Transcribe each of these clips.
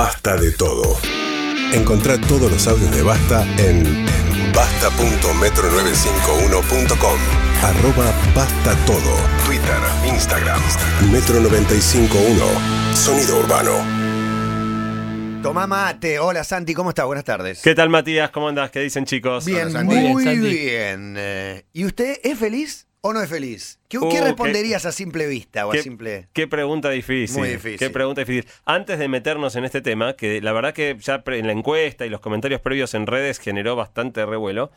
Basta de todo. Encontrá todos los audios de Basta en basta.metro951.com. Arroba Basta Todo. Twitter, Instagram. Metro951. Sonido urbano. Tomá mate. Hola Santi, ¿cómo estás? Buenas tardes. ¿Qué tal, Matías? ¿Cómo andás? ¿Qué dicen, chicos? Bien, Hola, Santi. muy bien, Eh, ¿Y usted es feliz o no es feliz? ¿Qué, Uh, qué qué- responderías a simple vista o a ¿Qué, simple...? qué pregunta difícil. Muy difícil. Qué pregunta difícil. Antes de meternos en este tema, que la verdad que ya en la encuesta y los comentarios previos en redes generó bastante revuelo,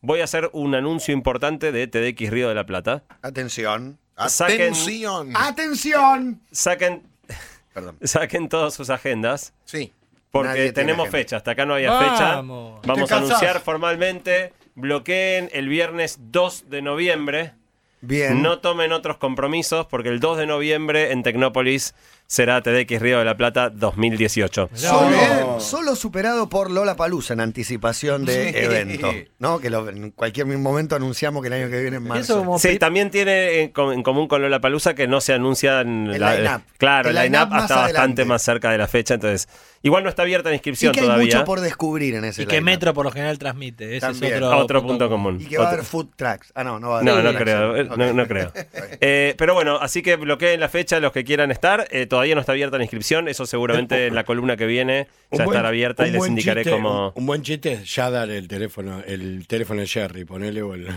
voy a hacer un anuncio importante de TDX Río de la Plata. Atención. Saquen- Atención. ¡Atención! Saquen, Perdón. saquen todas sus agendas. Sí. Porque tenemos agenda. fecha, hasta acá no había Vamos. fecha. Vamos a anunciar formalmente. Bloqueen el viernes 2 de noviembre. Bien. No tomen otros compromisos porque el 2 de noviembre en Tecnópolis será TDX Río de la Plata 2018. Solo, No. solo superado por Lola Palusa en anticipación de Sí. evento. ¿No? Que lo- en cualquier momento anunciamos que el año que viene en marzo. Sí, también tiene en, com- en común con Lola Palusa que no se anuncian El la- line-up. Claro, El line-up hasta bastante más cerca de la fecha, entonces igual no está abierta la y inscripción que hay todavía. mucho por descubrir en ese y que. Metro por lo general transmite. Ese También. es otro, Otro punto común. Y que va a Otro- haber food tracks. Ah, no, no va a haber No, no tracks. creo, eh, no, no creo. Eh, pero bueno, así que bloqueen la fecha los que quieran estar. Eh, todavía no está abierta la inscripción, eso seguramente en la columna que viene ya buen- estará abierta y les indicaré chiste, cómo... Un, un buen chiste es ya dar el teléfono, el teléfono de Jerry, ponele o el.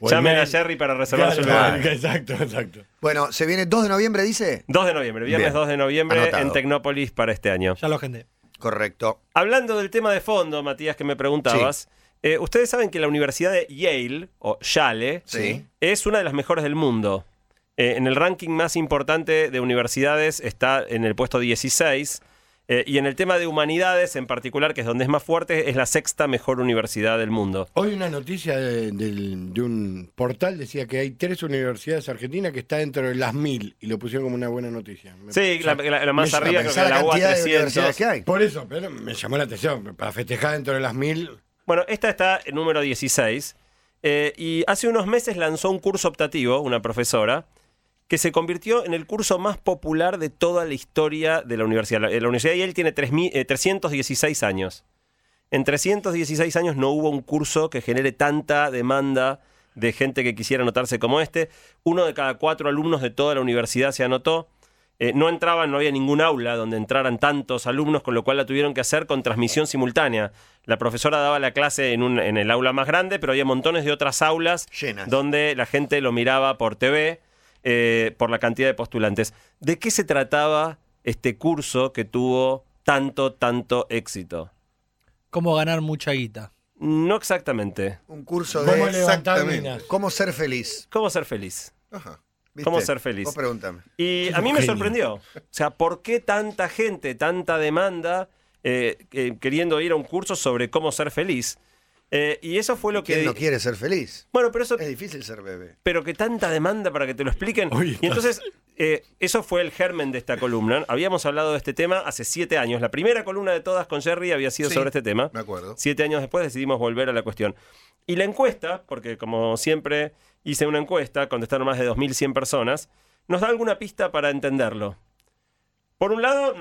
o el Llamen a. Jerry para reservar Claro, su lugar. Exacto, exacto. Bueno, se viene 2 de noviembre, dice. 2 de noviembre, viernes Bien. 2 de noviembre Anotado. en Tecnópolis para este año. Ya lo agendé. Correcto. Hablando del tema de fondo, Matías, que me preguntabas, eh, ustedes saben que la Universidad de Yale, o Yale, Sí. es una de las mejores del mundo. Eh, en el ranking más importante de universidades está en el puesto 16. eh, y en el tema de humanidades, en particular, que es donde es más fuerte, es la sexta mejor universidad del mundo. Hoy una noticia de, un portal decía que hay tres universidades argentinas que está dentro de las mil y lo pusieron como una buena noticia. Me- Sí, la, la- la más arriba, creo que la la UA cantidad de 300. universidades que hay. Por eso, pero me llamó la atención. Para festejar dentro de las mil. Bueno, esta está en número 16. eh, y hace unos meses lanzó un curso optativo, una profesora, que se convirtió en el curso más popular de toda la historia de la universidad. La, la Universidad de Yale tiene 3.000, eh, 316 años. En 316 años no hubo un curso que genere tanta demanda de gente que quisiera anotarse como este. Uno de cada cuatro alumnos de toda la universidad se anotó. Eh, no entraban, no había ningún aula donde entraran tantos alumnos, con lo cual la tuvieron que hacer con transmisión simultánea. La profesora daba la clase en, un- en el aula más grande, pero había montones de otras aulas Llenas. donde la gente lo miraba por TV eh, por la cantidad de postulantes. ¿De qué se trataba este curso que tuvo tanto, tanto éxito? ¿Cómo ganar mucha guita? No exactamente. Un curso ¿Cómo de levantar exactamente. minas? cómo ser feliz. ¿Cómo ser feliz? Ajá. ¿Viste? ¿Cómo ser feliz? Vos pregúntame. Y a mí me genio. sorprendió. O sea, ¿por qué tanta gente, tanta demanda eh, eh, queriendo ir a un curso sobre cómo ser feliz? Eh, y eso fue lo que... ¿Quién no quiere ser feliz? Bueno, pero eso... Es difícil ser bebé. pero que tanta demanda para que te lo expliquen. Oye, y entonces, eh, eso fue el germen de esta columna. Habíamos hablado de este tema hace siete años. La primera columna de todas con Jerry había sido Sí, sobre este tema. Me acuerdo. Siete años después decidimos volver a la cuestión. Y la encuesta, porque como siempre hice una encuesta, contestaron más de 2.100 personas, nos da alguna pista para entenderlo. Por un lado,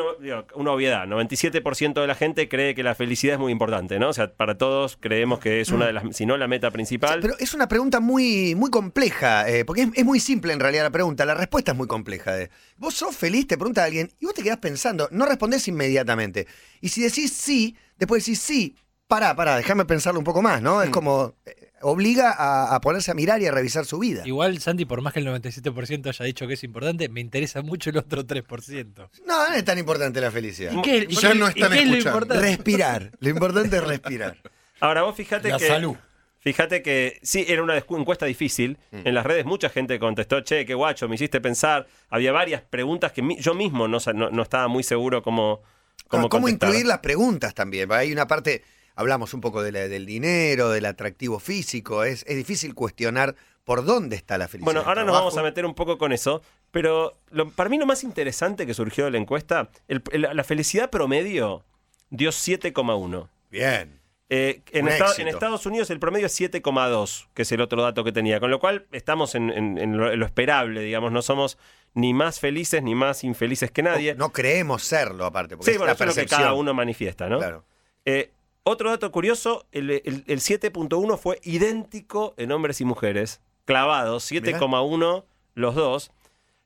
una obviedad, 97% de la gente cree que la felicidad es muy importante, ¿no? O sea, para todos creemos que es una de las, si no la meta principal. Pero es una pregunta muy, muy compleja, eh, porque es, es muy simple en realidad la pregunta. La respuesta es muy compleja. eh. Vos sos feliz, te pregunta alguien, y vos te quedás pensando, no respondés inmediatamente. Y si decís sí, después decís sí, pará, pará, déjame pensarlo un poco más, ¿no? Es como, eh, obliga a, a ponerse a mirar y a revisar su vida. Igual, Santi, por más que el 97% haya dicho que es importante, me interesa mucho el otro 3%. No, no es tan importante la felicidad. ¿Y qué, Ya no y están es lo? Respirar. Lo importante es respirar. Ahora vos fíjate La que. salud. Fíjate que sí, era una encuesta difícil. En las redes mucha gente contestó, che, qué guacho, me hiciste pensar. Había varias preguntas que mi- yo mismo no, no, no estaba muy seguro cómo, cómo, ¿Cómo, incluir las preguntas también? Hay una parte, hablamos un poco de la- del dinero, del atractivo físico. Es, es difícil cuestionar por dónde está la felicidad. Bueno, ahora nos vamos a meter un poco con eso, pero lo- para mí lo más interesante que surgió de la encuesta, el- el- la felicidad promedio dio 7,1. Bien. Eh, en, en Estados Unidos el promedio es 7,2, que es el otro dato que tenía. Con lo cual estamos en, en- en lo, en lo esperable, digamos. No somos ni más felices ni más infelices que nadie. No creemos serlo, aparte. Porque sí, es bueno, la eso es lo que percepción. cada uno manifiesta, ¿no? Claro. Eh, otro dato curioso, el, el- el 7.1 fue idéntico en hombres y mujeres, clavados, 7,1 los dos.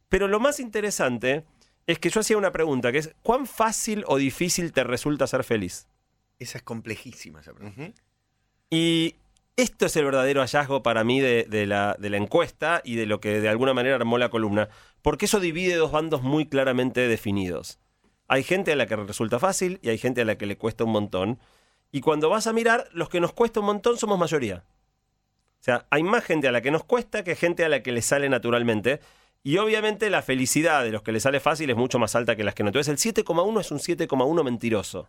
Pero lo más interesante es que yo hacía una pregunta, que es, ¿cuán fácil o difícil te resulta ser feliz? Esa es complejísima esa pregunta. Y esto es el verdadero hallazgo para mí de, de la, de la encuesta y de lo que de alguna manera armó la columna, porque eso divide dos bandos muy claramente definidos. Hay gente a la que resulta fácil y hay gente a la que le cuesta un montón. Y cuando vas a mirar, los que nos cuesta un montón somos mayoría. O sea, hay más gente a la que nos cuesta que gente a la que le sale naturalmente. Y obviamente la felicidad de los que le sale fácil es mucho más alta que las que no. Entonces el 7,1 es un 7,1 mentiroso.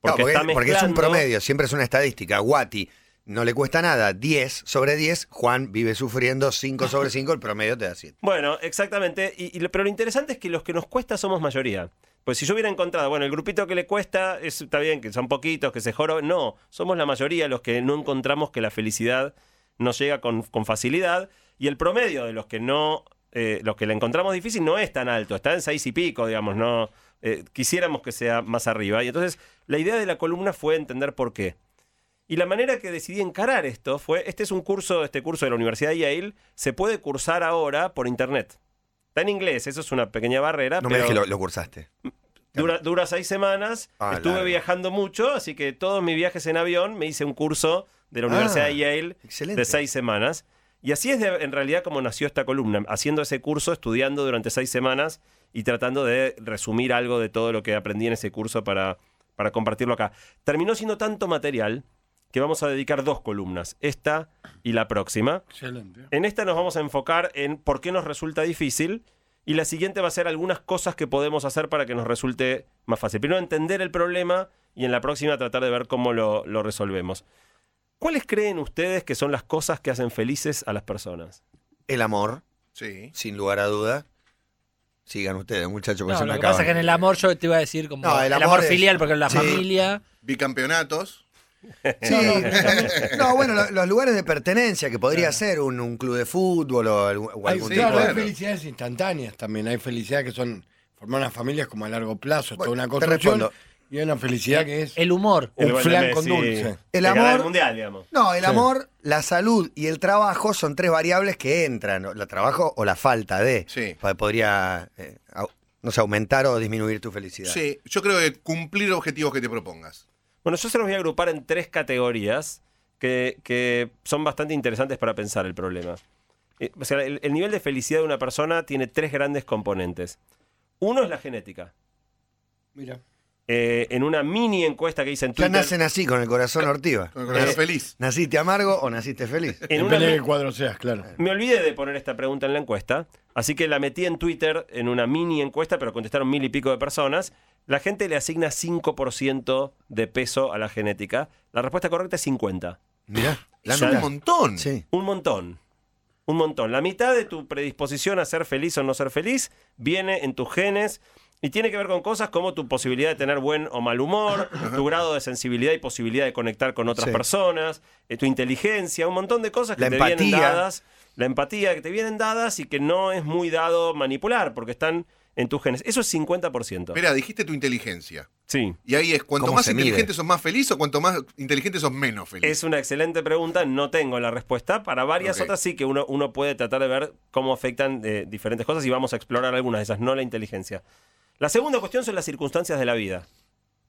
Porque, está porque es un promedio, siempre es una estadística. Guati no le cuesta nada, 10 sobre 10. Juan vive sufriendo 5 sobre 5, el promedio te da 7. Bueno, exactamente. Y, pero lo interesante es que los que nos cuesta somos mayoría. Pues si yo hubiera encontrado, bueno, el grupito que le cuesta, es- está bien, que son poquitos, que se joroben. No, somos la mayoría los que no encontramos que la felicidad nos llega con, con facilidad. Y el promedio de los que no, eh, los que la encontramos difícil no es tan alto, está en seis y pico, digamos, no. eh, quisiéramos que sea más arriba. Y entonces, la idea de la columna fue entender por qué. Y la manera que decidí encarar esto fue, este es un curso, este curso de la Universidad de Yale, se puede cursar ahora por internet. Está en inglés, eso es una pequeña barrera, No me digas que lo, lo cursaste. dura, dura seis semanas, Ah, estuve viajando mucho, así que todos mis viajes en avión me hice un curso de la Ah, Universidad de Yale excelente. de seis semanas. Y así es de- en realidad como nació esta columna, haciendo ese curso, estudiando durante seis semanas y tratando de resumir algo de todo lo que aprendí en ese curso para, para compartirlo acá. Terminó siendo tanto material que vamos a dedicar dos columnas, esta y la próxima. Excelente. En esta nos vamos a enfocar en por qué nos resulta difícil y la siguiente va a ser algunas cosas que podemos hacer para que nos resulte más fácil. Primero entender el problema y en la próxima tratar de ver cómo lo, lo resolvemos. ¿Cuáles creen ustedes que son las cosas que hacen felices a las personas? El amor, Sí. sin lugar a duda. Sigan ustedes, muchachos, porque No, se me lo que acaban. pasa es que en el amor yo te iba a decir como No, el el, amor amor, es- filial, porque en la sí. familia. Bicampeonatos. Sí, no, bueno, lo- los lugares de pertenencia, que podría ser un, un club de fútbol o, algún- o Hay, algún claro, tipo de... hay felicidades instantáneas también. Hay felicidades que son formar unas familias como a largo plazo, es toda Bueno, una te construcción. respondo. Y hay una felicidad que es El humor. un flan con dulce. El amor- el mundial, digamos. No, el Sí. amor, la salud y el trabajo son tres variables que entran. ¿no? El trabajo o la falta de. Sí. Podría, eh, no sé, aumentar o disminuir tu felicidad. Sí, yo creo que cumplir objetivos que te propongas. Bueno, yo se los voy a agrupar en tres categorías que, que son bastante interesantes para pensar el problema. Eh, o sea, el, el nivel de felicidad de una persona tiene tres grandes componentes. Uno es la genética. Mira. Eh, en una mini encuesta que hice en Ya Twitter. nacen así, con el corazón ortiva. Con el corazón Eh, feliz. ¿Naciste amargo o naciste feliz? en una Depende de mi- qué cuadro seas, claro. me olvidé de poner esta pregunta en la encuesta, así que la metí en Twitter en una mini encuesta, pero contestaron mil y pico de personas. La gente le asigna 5% de peso a la genética. La respuesta correcta es 50. Mirá, la Es un montón. Sí. Un montón. Un montón. La mitad de tu predisposición a ser feliz o no ser feliz viene en tus genes y tiene que ver con cosas como tu posibilidad de tener buen o mal humor, tu grado de sensibilidad y posibilidad de conectar con otras Sí. personas, eh, tu inteligencia, un montón de cosas que La te vienen dadas, la empatía que te vienen dadas y que no es muy dado manipular porque están en tus genes. Eso es 50%. Espera, dijiste tu inteligencia. Sí. Y ahí es, cuanto ¿Cómo más se mide? inteligente sos más feliz o cuanto más inteligente sos menos feliz. Es una excelente pregunta, no tengo la respuesta. Para varias otras sí que uno, uno puede tratar de ver cómo afectan eh, diferentes cosas y vamos a explorar algunas de esas, no la inteligencia. La segunda cuestión son las circunstancias de la vida.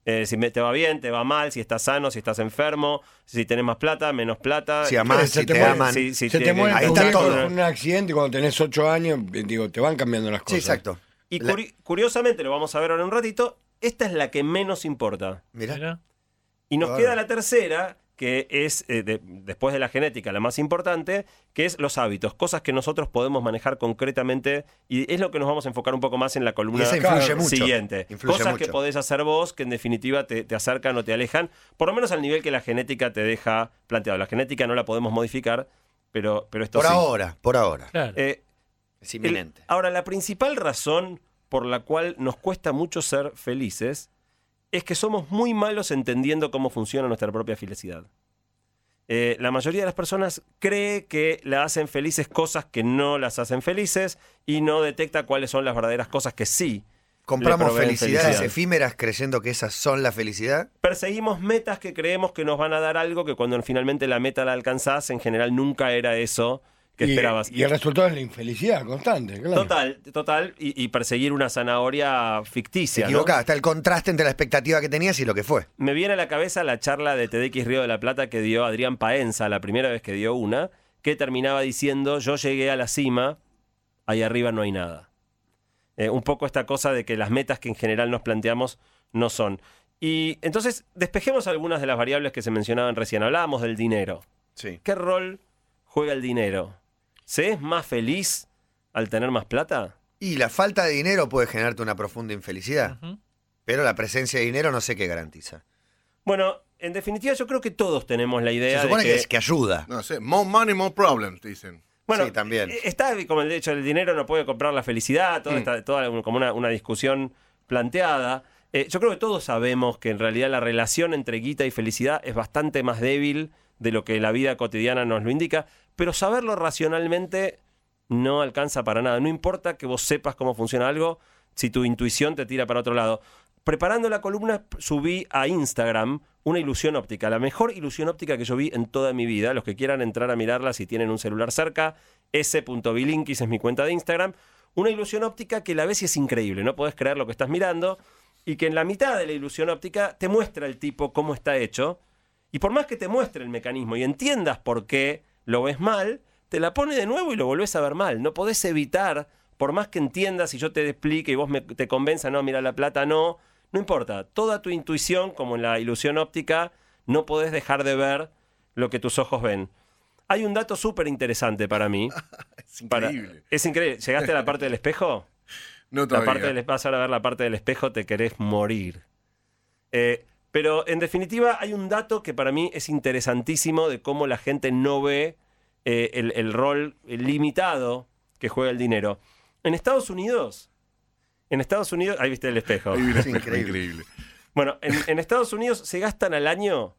Eh, si me- te va bien, te va mal, si estás sano, si estás enfermo, si tenés más plata, menos plata. Si amás, si te te aman. Se te tiene- muere ahí tu está viejo todo. en un accidente cuando tenés 8 años, digo, te van cambiando las Sí, cosas. exacto. Y La- curi- curiosamente, lo vamos a ver ahora en un ratito, esta es la que menos importa. Mirá. Mira. Y nos Claro. queda la tercera, que es, eh, de- después de la genética, la más importante, que es los hábitos, cosas que nosotros podemos manejar concretamente, y es lo que nos vamos a enfocar un poco más en la columna influye mucho. siguiente. Influye cosas mucho. que podés hacer vos, que en definitiva te, te acercan o te alejan, por lo menos al nivel que la genética te deja planteado. La genética no la podemos modificar, pero, pero esto Por sí. ahora, por ahora. Claro. Eh, Es el- inminente. ahora, la principal razón por la cual nos cuesta mucho ser felices es que somos muy malos entendiendo cómo funciona nuestra propia felicidad. eh, la mayoría de las personas cree que la hacen felices cosas que no las hacen felices y no detecta cuáles son las verdaderas cosas que sí. Compramos felicidades felicidad. efímeras creyendo que esas son la felicidad. Perseguimos metas que creemos que nos van a dar algo que cuando finalmente la meta la alcanzás, en general nunca era eso que y, esperabas. Y el resultado es la infelicidad constante, claro. Total, total, y, y perseguir una zanahoria ficticia. ¿no? equivocaba. Está el contraste entre la expectativa que tenías y lo que fue. Me viene a la cabeza la charla de TDX Río de la Plata que dio Adrián Paenza, la primera vez que dio una, que terminaba diciendo, yo llegué a la cima, ahí arriba no hay nada. Eh, un poco esta cosa de que las metas que en general nos planteamos no son. Y entonces, despejemos algunas de las variables que se mencionaban recién. Hablábamos del dinero. Sí. ¿Qué rol juega el dinero? ¿Se es más feliz al tener más plata? Y la falta de dinero puede generarte una profunda infelicidad. Pero la presencia de dinero no sé qué garantiza. Bueno, en definitiva yo creo que todos tenemos la idea Se supone de que... que... es que ayuda. No sé, more money, more problems, dicen. Bueno, Sí, también. eh, Está como el hecho del dinero no puede comprar la felicidad, toda, Mm. esta- toda como una, una discusión planteada. Eh, yo creo que todos sabemos que en realidad la relación entre guita y felicidad es bastante más débil de lo que la vida cotidiana nos lo indica, pero saberlo racionalmente no alcanza para nada. No importa que vos sepas cómo funciona algo, si tu intuición te tira para otro lado. Preparando la columna subí a Instagram una ilusión óptica, la mejor ilusión óptica que yo vi en toda mi vida. Los que quieran entrar a mirarla si tienen un celular cerca, s.bilinkis es mi cuenta de Instagram. Una ilusión óptica que la ves y es increíble, no podés creer lo que estás mirando y que en la mitad de la ilusión óptica te muestra el tipo cómo está hecho y por más que te muestre el mecanismo y entiendas por qué lo ves mal, te la pone de nuevo y lo volvés a ver mal. No podés evitar, por más que entiendas y yo te explique y vos me- te convenza, no, mira la plata, no, no importa. Toda tu intuición, como en la ilusión óptica, no podés dejar de ver lo que tus ojos ven. Hay un dato súper interesante para mí. Es Para- increíble. es increíble. ¿Llegaste a la parte del espejo? No La todavía. parte del, vas ahora a ver la parte del espejo, te querés morir. Eh, pero en definitiva hay un dato que para mí es interesantísimo de cómo la gente no ve eh, el, el rol limitado que juega el dinero. En Estados Unidos, en Estados Unidos, ahí viste el espejo. Ahí Es increíble. increíble. Bueno, en, en Estados Unidos se gastan al año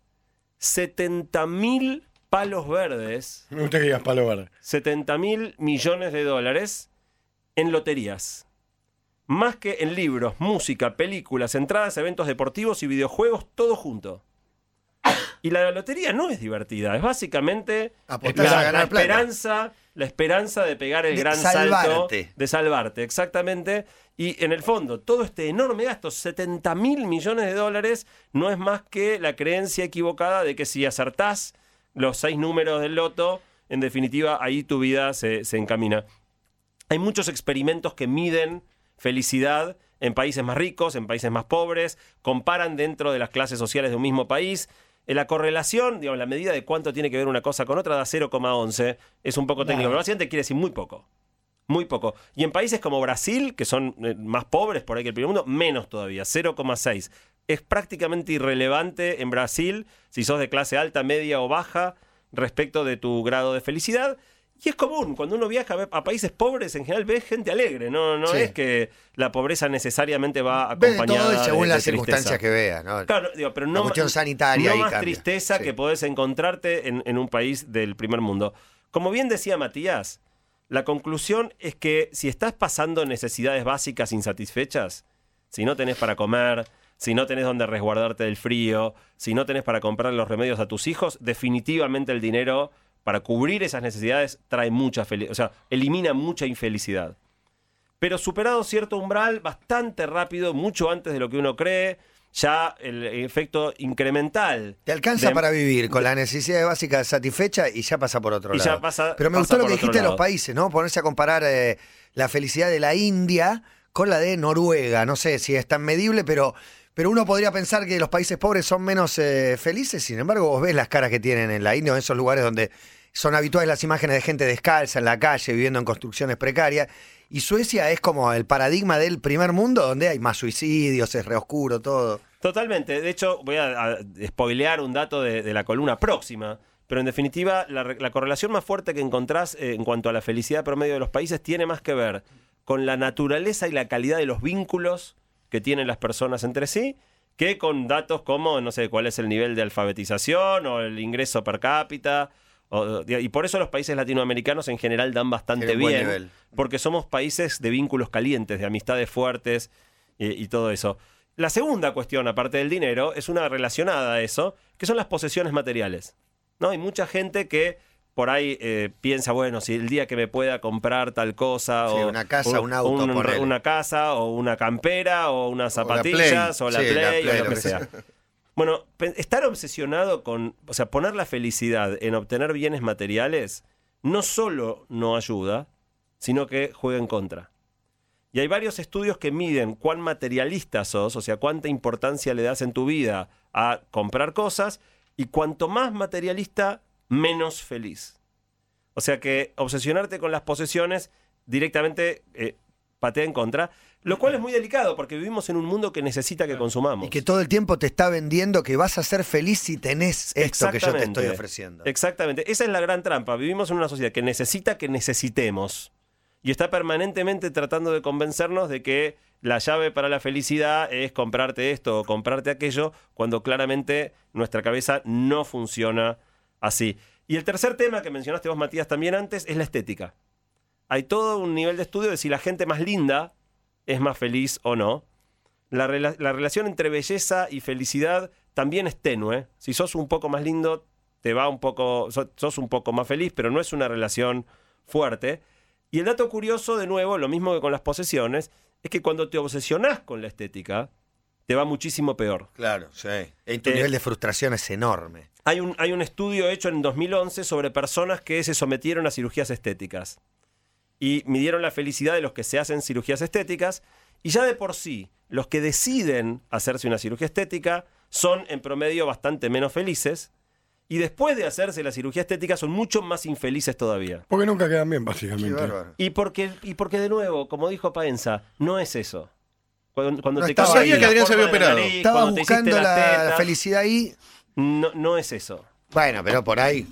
70 mil palos verdes, Me gusta que digas palo verde. 70 mil millones de dólares en loterías. Más que en libros, música, películas, entradas, eventos deportivos y videojuegos, todo junto. Y la lotería no es divertida, es básicamente la, a ganar la plata. esperanza, la esperanza de pegar el De gran salto, salvarte. de salvarte, exactamente. Y en el fondo, todo este enorme gasto, 70 mil millones de dólares, no es más que la creencia equivocada de que si acertás los seis números del loto, en definitiva, ahí tu vida se, se encamina. Hay muchos experimentos que miden felicidad en países más ricos, en países más pobres, comparan dentro de las clases sociales de un mismo país. Eh, La correlación, digamos, la medida de cuánto tiene que ver una cosa con otra da 0,11. Es un poco técnico, Nada. pero básicamente quiere decir muy poco. Muy poco. Y en países como Brasil, que son eh, más pobres por ahí que el primer mundo, menos todavía, 0,6. Es prácticamente irrelevante en Brasil si sos de clase alta, media o baja respecto de tu grado de felicidad. Y es común, cuando uno viaja a, países pobres, en general ves gente alegre, no, no Sí. es que la pobreza necesariamente va Ve de acompañada todo según de- de las circunstancias que veas, ¿no? Claro, digo, pero La no, cuestión ma- sanitaria no ahí más cambia. tristeza Sí. que podés encontrarte en, en un país del primer mundo. Como bien decía Matías, la conclusión es que si estás pasando necesidades básicas insatisfechas, si no tenés para comer, si no tenés donde resguardarte del frío, si no tenés para comprar los remedios a tus hijos, definitivamente el dinero para cubrir esas necesidades trae mucha felicidad, o sea, elimina mucha infelicidad. Pero superado cierto umbral, bastante rápido, mucho antes de lo que uno cree, ya el efecto incremental. Te alcanza de- para vivir con las necesidades básicas satisfechas y ya pasa por otro Y lado. ya pasa- Pero me pasa gustó lo que dijiste de los países, ¿no? Ponerse a comparar eh, la felicidad de la India con la de Noruega. No sé si es tan medible, pero, pero uno podría pensar que los países pobres son menos eh, felices. Sin embargo, vos ves las caras que tienen en la India, o en esos lugares donde son habituales las imágenes de gente descalza en la calle, viviendo en construcciones precarias. Y Suecia es como el paradigma del primer mundo, donde hay más suicidios, es re oscuro todo. Totalmente. De hecho, voy a, a spoilear un dato de, la columna próxima. Pero en definitiva, la, la correlación más fuerte que encontrás eh, en cuanto a la felicidad promedio de los países tiene más que ver con la naturaleza y la calidad de los vínculos que tienen las personas entre sí que con datos como, no sé, cuál es el nivel de alfabetización o el ingreso per cápita. O- y por eso los países latinoamericanos en general dan bastante bien, porque somos países de vínculos calientes, de amistades fuertes y, y todo eso. La segunda cuestión, aparte del dinero, es una relacionada a eso, que son las posesiones materiales. ¿no? Hay mucha gente que por ahí eh, piensa, bueno, si el día que me pueda comprar tal cosa, Sí, o una casa, un auto, una casa, o una campera, o unas zapatillas, o la Play, la Play, o lo que sea. Bueno, estar obsesionado con, o sea, poner la felicidad en obtener bienes materiales no solo no ayuda, sino que juega en contra. Y hay varios estudios que miden cuán materialista sos, o sea, cuánta importancia le das en tu vida a comprar cosas, y cuanto más materialista, menos feliz. O sea que obsesionarte con las posesiones directamente eh, patea en contra, lo cual es muy delicado porque vivimos en un mundo que necesita que consumamos. Y que todo el tiempo te está vendiendo que vas a ser feliz si tenés esto que yo te estoy Exactamente. ofreciendo. Exactamente. Esa es la gran trampa. Vivimos en una sociedad que necesita que necesitemos. Y está permanentemente tratando de convencernos de que la llave para la felicidad es comprarte esto o comprarte aquello, cuando claramente nuestra cabeza no funciona así. Y el tercer tema que mencionaste vos, Matías, también antes, es la estética. Hay todo un nivel de estudio de si la gente más linda es más feliz o no. La, rela- la relación entre belleza y felicidad también es tenue. Si sos un poco más lindo, te va un poco, so- sos un poco más feliz, pero no es una relación fuerte. Y el dato curioso, de nuevo, lo mismo que con las posesiones, es que cuando te obsesionás con la estética, te va muchísimo peor. Claro, sí. Y tu Eh, nivel de frustración es enorme. Hay un, hay un estudio hecho en 2011 sobre personas que se sometieron a cirugías estéticas. Y midieron la felicidad de los que se hacen cirugías estéticas. Y ya de por sí, los que deciden hacerse una cirugía estética son en promedio bastante menos felices. Y después de hacerse la cirugía estética son mucho más infelices todavía. Porque nunca quedan bien, básicamente. Y porque, y porque de nuevo, como dijo Paenza, no es eso. Cuando, cuando No te estaba ahí. que Adrián se había operado. nariz, Estaba cuando te hiciste buscando la felicidad ahí. No, no es eso. Bueno, pero por ahí.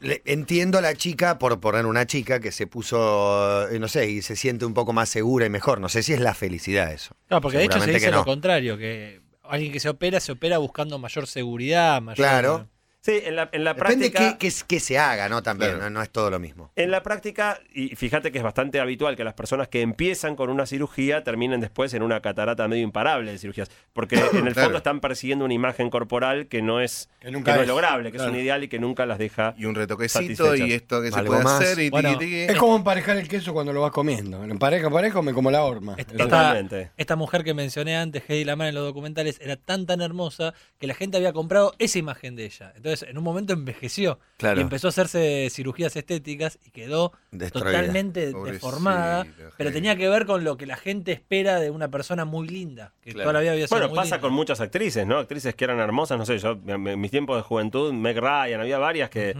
Le- entiendo a la chica, por poner una chica que se puso, eh, no sé, y se siente un poco más segura y mejor. No sé si es la felicidad eso. No, porque de hecho se dice lo contrario, que alguien que se opera, se opera buscando mayor seguridad, mayor... Claro. Sí, en la, en la Depende práctica. qué, qué, qué se haga, ¿no? También, Claro. no, no es todo lo mismo. En la práctica, y fíjate que es bastante habitual que las personas que empiezan con una cirugía terminen después en una catarata medio imparable de cirugías. Porque en el Claro. fondo están persiguiendo una imagen corporal que no es, Que nunca que no es es. lograble, que es un ideal y que nunca las deja. Y un retoquecito Satisfechas. y esto que se puede más. hacer y Bueno, tiqui, tiqui. Es como emparejar el queso cuando lo vas comiendo. En pareja, pareja, me como la horma. Esta, Totalmente. esta mujer que mencioné antes, Heidi Lamar en los documentales, era tan tan hermosa que la gente había comprado esa imagen de ella. Entonces, en un momento envejeció Claro. y empezó a hacerse cirugías estéticas y quedó Destruida. totalmente Pobrecita, deformada. Pero tenía que ver con lo que la gente espera de una persona muy linda, que Claro. toda la vida había sido Bueno, muy pasa linda. con muchas actrices, ¿no? Actrices que eran hermosas, no sé, yo en mis tiempos de juventud, Meg Ryan, había varias que,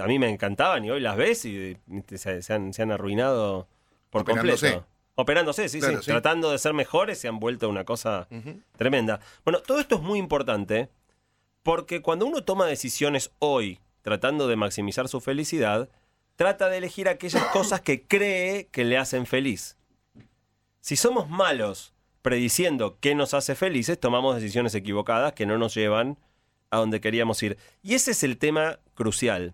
a mí me encantaban y hoy las ves y, se, se han, se han arruinado por Operándose. completo. Operándose, sí, Claro, sí, sí. Tratando de ser mejores se han vuelto una cosa tremenda. Bueno, todo esto es muy importante porque cuando uno toma decisiones hoy tratando de maximizar su felicidad, trata de elegir aquellas cosas que cree que le hacen feliz. Si somos malos prediciendo qué nos hace felices, tomamos decisiones equivocadas que no nos llevan a donde queríamos ir. Y ese es el tema crucial.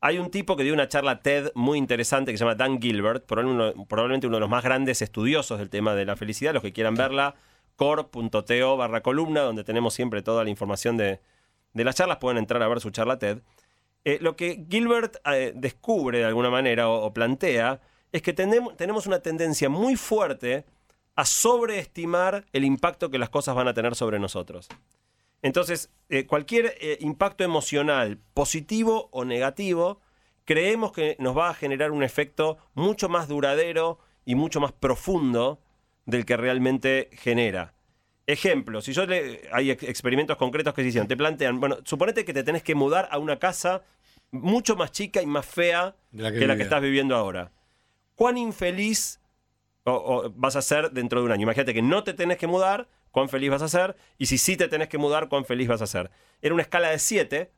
Hay un tipo que dio una charla TED muy interesante que se llama Dan Gilbert, probablemente uno, de los más grandes estudiosos del tema de la felicidad. Los que quieran verla, core.to barra columna, donde tenemos siempre toda la información de, de las charlas, pueden entrar a ver su charla TED. Eh, lo que Gilbert eh, descubre de alguna manera o, plantea es que tenemos, una tendencia muy fuerte a sobreestimar el impacto que las cosas van a tener sobre nosotros. Entonces, eh, cualquier impacto emocional, positivo o negativo, creemos que nos va a generar un efecto mucho más duradero y mucho más profundo del que realmente genera. Ejemplo, si yo le, hay ex- experimentos concretos que se hicieron, te plantean, bueno, suponete que te tenés que mudar a una casa mucho más chica y más fea De la que que la que vivía. estás viviendo ahora. ¿Cuán infeliz o- o vas a ser dentro de un año? Imagínate que no te tenés que mudar, cuán feliz vas a ser, y si sí te tenés que mudar, cuán feliz vas a ser. Era una escala de 7.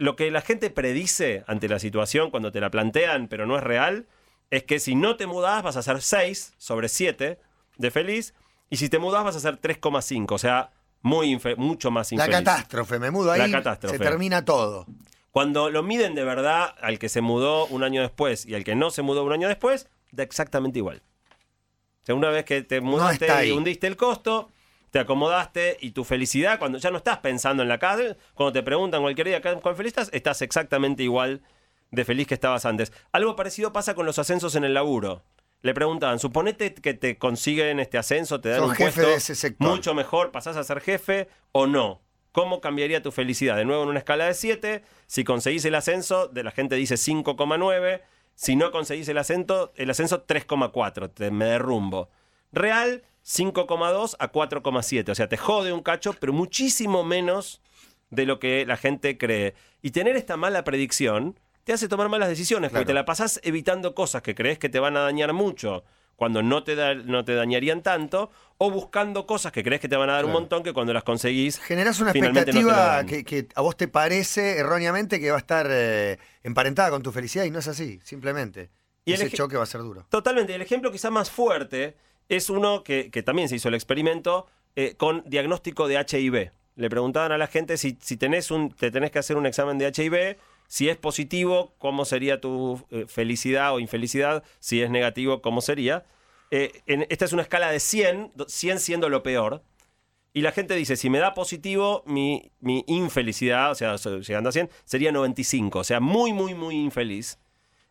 lo que la gente predice ante la situación cuando te la plantean, pero no es real, es que si no te mudás vas a ser 6 sobre 7 de feliz, y si te mudás vas a ser 3,5, o sea, muy mucho más La infeliz. catástrofe, me mudo ahí, La catástrofe. se termina todo. Cuando lo miden de verdad al que se mudó un año después y al que no se mudó un año después, da exactamente igual. O sea, una vez que te mudaste y hundiste el costo, te acomodaste y tu felicidad, cuando ya no estás pensando en la casa, cuando te preguntan cualquier día cuán feliz estás, estás exactamente igual de feliz que estabas antes. Algo parecido pasa con los ascensos en el laburo. Le preguntaban, suponete que te consiguen este ascenso, te dan Sos un jefe puesto de ese sector. mucho mejor, pasás a ser jefe o no. ¿Cómo cambiaría tu felicidad? De nuevo en una escala de 7, si conseguís el ascenso, de la gente dice 5,9, si no conseguís el ascenso, el ascenso 3,4, te me derrumbo. Real 5,2 a 4,7, o sea, te jode un cacho, pero muchísimo menos de lo que la gente cree. Y tener esta mala predicción te hace tomar malas decisiones, porque te la pasás evitando cosas que crees que te van a dañar mucho cuando no te, da- no te dañarían tanto, o buscando cosas que crees que te van a dar un montón que cuando las conseguís Generás una no expectativa que, que a vos te parece erróneamente que va a estar eh, emparentada con tu felicidad y no es así, simplemente. Y el ese choque va a ser duro. Totalmente. El ejemplo quizá más fuerte es uno que, que también se hizo el experimento eh, con diagnóstico de HIV. Le preguntaban a la gente si, si tenés un, te tenés que hacer un examen de HIV, si es positivo, cómo sería tu eh, felicidad o infelicidad, si es negativo, cómo sería. Eh, esta es una escala de 100, do- 100 siendo lo peor. Y la gente dice, si me da positivo, mi, infelicidad, o sea, llegando a 100, sería 95, o sea, muy, muy, muy infeliz.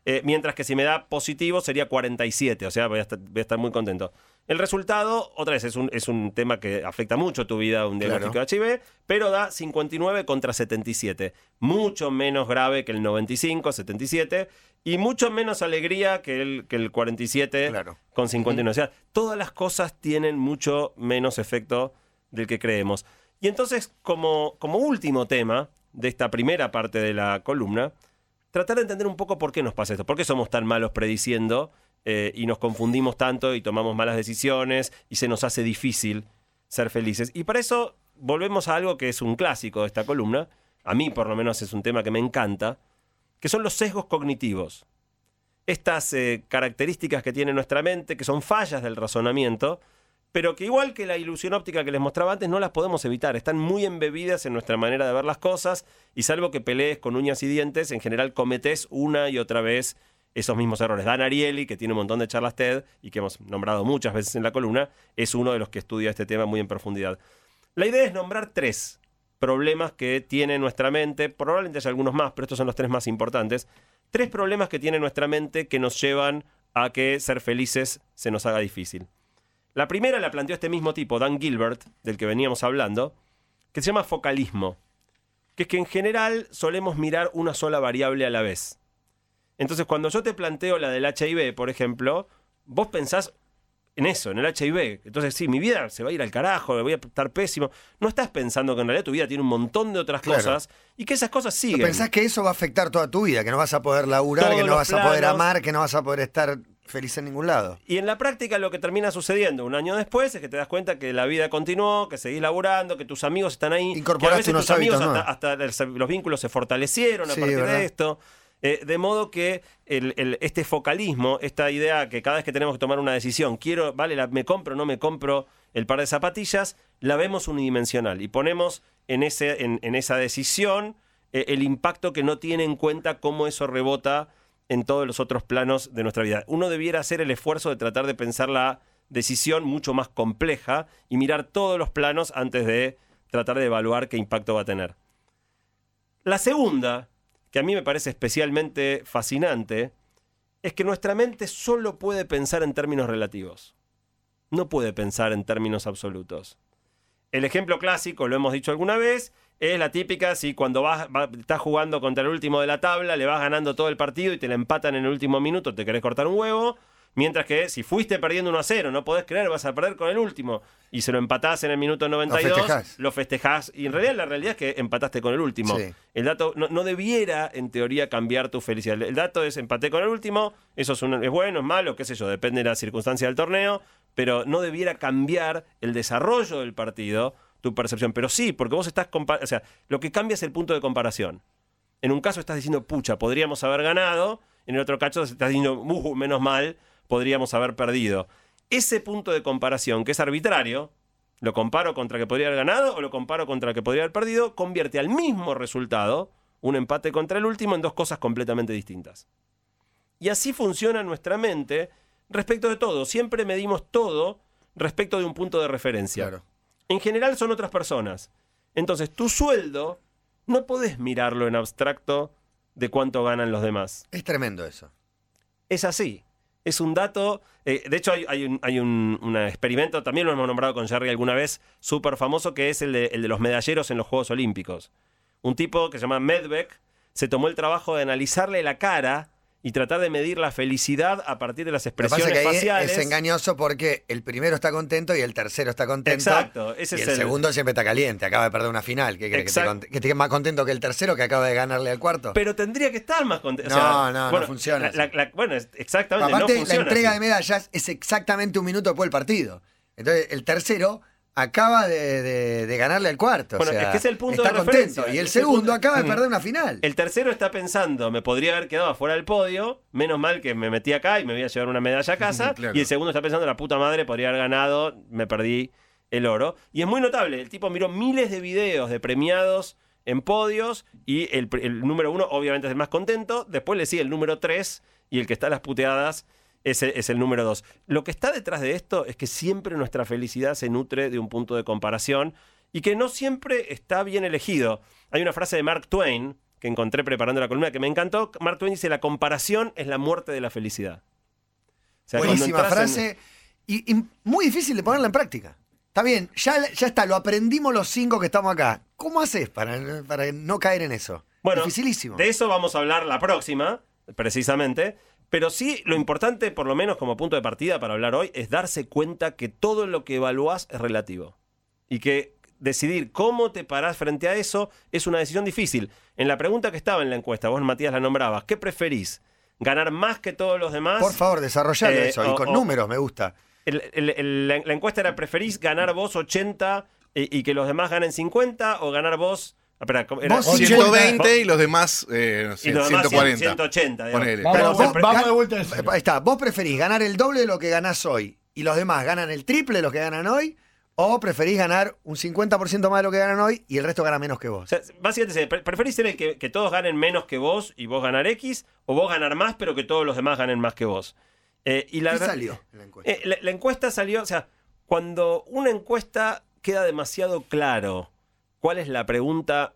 Eh, mientras que si me da positivo sería 47, o sea, voy a estar muy contento. El resultado, otra vez, es un, es un tema que afecta mucho tu vida, un diagnóstico de HIV, pero da 59 contra 77. Mucho menos grave que el 95, 77, y mucho menos alegría que el, que el 47 Claro. con 59. O sea, todas las cosas tienen mucho menos efecto del que creemos. Y entonces, como, como último tema de esta primera parte de la columna, tratar de entender un poco por qué nos pasa esto, por qué somos tan malos prediciendo eh, y nos confundimos tanto y tomamos malas decisiones y se nos hace difícil ser felices. Y para eso volvemos a algo que es un clásico de esta columna, a mí por lo menos es un tema que me encanta, que son los sesgos cognitivos. Estas eh, características que tiene nuestra mente, que son fallas del razonamiento, pero que igual que la ilusión óptica que les mostraba antes, no las podemos evitar. Están muy embebidas en nuestra manera de ver las cosas y salvo que pelees con uñas y dientes, en general cometés una y otra vez esos mismos errores. Dan Ariely, que tiene un montón de charlas TED y que hemos nombrado muchas veces en la columna, es uno de los que estudia este tema muy en profundidad. La idea es nombrar tres problemas que tiene nuestra mente, probablemente haya algunos más, pero estos son los tres más importantes. Tres problemas que tiene nuestra mente que nos llevan a que ser felices se nos haga difícil. La primera la planteó este mismo tipo, Dan Gilbert, del que veníamos hablando, que se llama focalismo, que es que en general solemos mirar una sola variable a la vez. Entonces, cuando yo te planteo la del HIV, por ejemplo, vos pensás en eso, en el HIV. Entonces, sí, mi vida se va a ir al carajo, voy a estar pésimo. No estás pensando que en realidad tu vida tiene un montón de otras Claro. cosas y que esas cosas siguen. ¿Pensás que eso va a afectar toda tu vida? Que no vas a poder laburar, Todos que no vas a poder amar, que no vas a poder estar feliz en ningún lado. Y en la práctica lo que termina sucediendo un año después es que te das cuenta que la vida continuó, que seguís laburando, que tus amigos están ahí. Incorporaste que a veces unos tus amigos hasta, los vínculos se fortalecieron a Sí, partir ¿verdad? de esto. Eh, de modo que este focalismo, esta idea que cada vez que tenemos que tomar una decisión, quiero, vale, la- me compro no me compro el par de zapatillas, la vemos unidimensional y ponemos en, ese, en esa decisión eh, el impacto que no tiene en cuenta cómo eso rebota en todos los otros planos de nuestra vida. Uno debiera hacer el esfuerzo de tratar de pensar la decisión mucho más compleja y mirar todos los planos antes de tratar de evaluar qué impacto va a tener. La segunda, que a mí me parece especialmente fascinante, es que nuestra mente solo puede pensar en términos relativos. No puede pensar en términos absolutos. El ejemplo clásico, lo hemos dicho alguna vez, es la típica si cuando vas, va- estás jugando contra el último de la tabla, le vas ganando todo el partido y te la empatan en el último minuto, te querés cortar un huevo. Mientras que si fuiste perdiendo 1 a 0, no podés creer, vas a perder con el último. Y se lo empatás en el minuto 92, festejás. lo festejás. Y en realidad la realidad es que empataste con el último. Sí. El dato no, no debiera, en teoría, cambiar tu felicidad. El dato es empaté con el último, eso es, un- es bueno, es malo, qué sé yo, depende de la circunstancia del torneo, pero no debiera cambiar el desarrollo del partido, tu percepción. Pero sí, porque vos estás o sea, lo que cambia es el punto de comparación. En un caso estás diciendo, pucha, podríamos haber ganado, en el otro caso estás diciendo, "Uh, menos mal, podríamos haber perdido. Ese punto de comparación, que es arbitrario, lo comparo contra que podría haber ganado o lo comparo contra que podría haber perdido, convierte al mismo resultado, un empate contra el último, en dos cosas completamente distintas. Y así funciona nuestra mente respecto de todo. Siempre medimos todo respecto de un punto de referencia. Claro. En general son otras personas. Entonces, tu sueldo no podés mirarlo en abstracto de cuánto ganan los demás. Es tremendo eso. Es así. Es un dato. eh, de hecho, hay, un, hay un- un experimento, también lo hemos nombrado con Jerry alguna vez, súper famoso, que es el de, el de los medalleros en los Juegos Olímpicos. Un tipo que se llama Medveck se tomó el trabajo de analizarle la cara y tratar de medir la felicidad a partir de las Lo que pasa expresiones es que ahí faciales. es engañoso porque el primero está contento y el tercero está contento. Exacto, ese y es el, el- segundo siempre está caliente, acaba de perder una final. ¿Qué crees? Que, te que esté más contento que el tercero que acaba de ganarle al cuarto. Pero tendría que estar más contento. No, no, no funciona la- la- la- bueno, exactamente. Aparte, no la entrega así. de medallas es exactamente un minuto después del partido. Entonces, el tercero acaba de, de- de ganarle al cuarto. o Bueno, sea, es que es el punto está de contento. Y el segundo punto- acaba de Mm. perder una final. El tercero está pensando, me podría haber quedado afuera del podio, menos mal que me metí acá y me voy a llevar una medalla a casa. Claro. Y el segundo está pensando, la puta madre, podría haber ganado, me perdí el oro. Y es muy notable, el tipo miró miles de videos de premiados en podios y el, el número uno obviamente es el más contento, después le sigue el número tres y el que está a las puteadas ese es el número dos. Lo que está detrás de esto es que siempre nuestra felicidad se nutre de un punto de comparación y que no siempre está bien elegido. Hay una frase de Mark Twain que encontré preparando la columna que me encantó. Mark Twain dice, la comparación es la muerte de la felicidad. O sea, Buenísima en- frase. Y, y muy difícil de ponerla en práctica. Está bien, ya, ya está, lo aprendimos los cinco que estamos acá. ¿Cómo haces para, para no caer en eso? Bueno, Dificilísimo. De eso vamos a hablar la próxima, precisamente. Pero sí, lo importante, por lo menos como punto de partida para hablar hoy, es darse cuenta que todo lo que evaluás es relativo. Y que decidir cómo te parás frente a eso es una decisión difícil. En la pregunta que estaba en la encuesta, vos Matías la nombrabas, ¿qué preferís? ¿Ganar más que todos los demás? Por favor, desarrollalo Eh, eso. o- y con o- números me gusta. El- el- el- la, la encuesta era, ¿preferís ganar vos 80 y, y que los demás ganen 50 o ganar vos... Espera, era- Vos o- 120 y los demás, eh, no sé, y los demás 140. 180. digamos. Ponele. Vamos, Pero vamos, vos- vamos gan- de vuelta a cero. Ahí está, vos preferís ganar el doble de lo que ganás hoy y los demás ganan el triple de lo que ganan hoy, o preferís ganar un 50% más de lo que ganan hoy y el resto gana menos que O vos. sea, básicamente, ¿preferís ser el que, que todos ganen menos que vos y vos ganar X? ¿O vos ganar más pero que todos los demás ganen más que vos? Eh, y la ¿Qué salió en la encuesta? Eh, la, la encuesta salió, o sea, cuando una encuesta queda demasiado claro cuál es la pregunta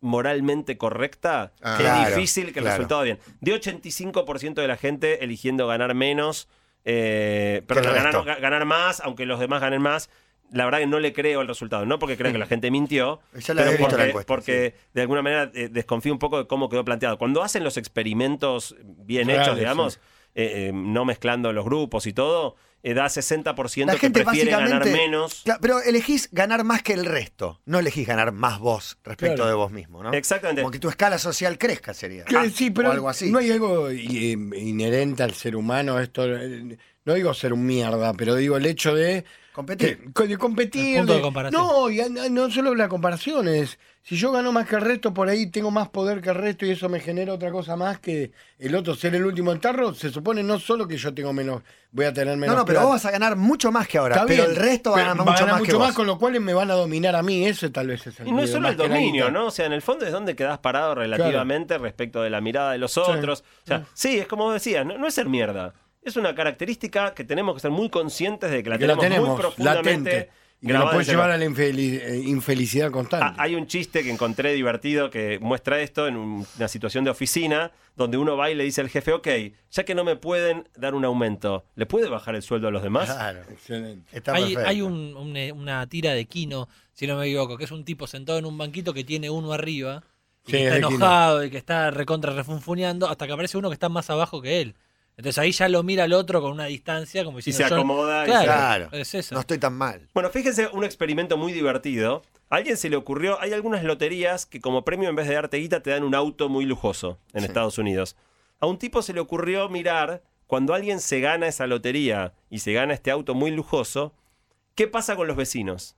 moralmente correcta, Ah. es Claro, difícil que el claro. resultado bien. De 85% de la gente eligiendo ganar menos, eh, perdón, ganar, más, aunque los demás ganen más. La verdad que no le creo el resultado, no porque creo que la gente mintió, Ya la pero porque, la encuesta, porque de alguna manera eh, desconfío un poco de cómo quedó planteado. Cuando hacen los experimentos bien hechos, digamos, sí. eh, eh, no mezclando los grupos y todo, da 60% La que gente prefiere ganar menos. Claro, pero elegís ganar más que el resto. No elegís ganar más vos respecto Claro. de vos mismo, ¿no? Exactamente. Como que tu escala social crezca sería. Ah, sí, o pero algo así. no hay algo eh, inherente al ser humano, esto, eh, no digo ser un mierda, pero digo el hecho de, Competir. que- competir. El punto de de- comparación. no, y a- no solo la comparación es, si yo gano más que el resto, por ahí tengo más poder que el resto y eso me genera otra cosa más que el otro ser el último en tarro, se supone no solo que yo tengo menos, voy a tener No, menos no, pero plata. vos vas a ganar mucho más que ahora. Está pero bien, el resto va a pero ganar mucho más que vos. con lo cual me van a dominar a mí, ese tal vez es el Y no es solo más el dominio. ¿no? O sea, en el fondo es donde quedás parado relativamente respecto de la mirada de los otros. O sea, sí, es como vos decías, no, no es ser mierda. Es una característica que tenemos que ser muy conscientes de que la que la tenemos, muy profundamente latente y que grabada nos en puede llevar a la eh, infelicidad constante. Ah, hay un chiste que encontré divertido que muestra esto en un- una situación de oficina donde uno va y le dice al jefe, ok, ya que no me pueden dar un aumento, ¿le puede bajar el sueldo a los demás? Claro. Excelente. Está Hay, hay un- un- eh, una tira de Kino, si no me equivoco, que es un tipo sentado en un banquito que tiene uno arriba, y Sí, que es está enojado y que está recontra refunfuneando, hasta que aparece uno que está más abajo que él. Entonces ahí ya lo mira al otro con una distancia, como Y diciendo, se acomoda. y Claro, se- Claro. es eso. No estoy tan mal. Bueno, fíjense un experimento muy divertido. A alguien se le ocurrió, hay algunas loterías que como premio en vez de darte guita te dan un auto muy lujoso en Sí. Estados Unidos. A un tipo se le ocurrió mirar cuando alguien se gana esa lotería y se gana este auto muy lujoso, ¿qué pasa con los vecinos?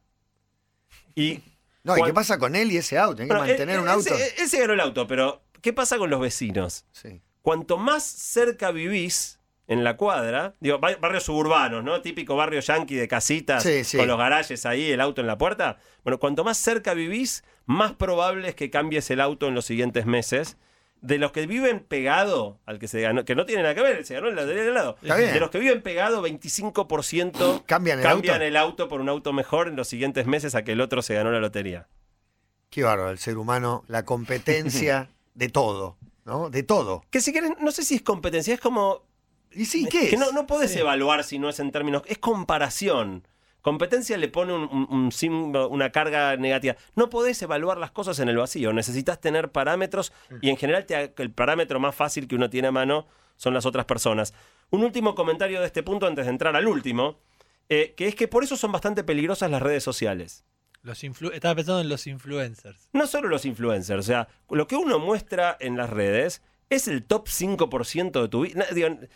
Y No, ¿y qué pasa con él y ese auto? Hay que bueno, mantener eh, un auto. Ese, ese ganó el auto, pero ¿qué pasa con los vecinos? Sí. Cuanto más cerca vivís en la cuadra, digo, ba- barrios suburbanos, ¿no? Típico barrio yankee de casitas Sí, sí. con los garajes ahí, el auto en la puerta. Bueno, cuanto más cerca vivís, más probable es que cambies el auto en los siguientes meses. De los que viven pegado al que se ganó, que no tiene nada que ver, se ganó en la de al lado. De los que viven pegado, 25% ¿Cambian el cambian auto? el auto por un auto mejor en los siguientes meses a que el otro se ganó la lotería. Qué bárbaro, el ser humano, la competencia de todo, ¿no? De todo. Que si querés, no sé si es competencia, es como ¿Y sí, qué que es? no, no podés evaluar si no es en términos. Es comparación. Competencia le pone un- un- un símbolo- una carga negativa. No podés evaluar las cosas en el vacío. Necesitas tener parámetros y en general te- el parámetro más fácil que uno tiene a mano son las otras personas. Un último comentario de este punto antes de entrar al último, eh, que es que por eso son bastante peligrosas las redes sociales. Estaba pensando en los influencers. No solo los influencers, o sea, lo que uno muestra en las redes es el top 5% de tu vida.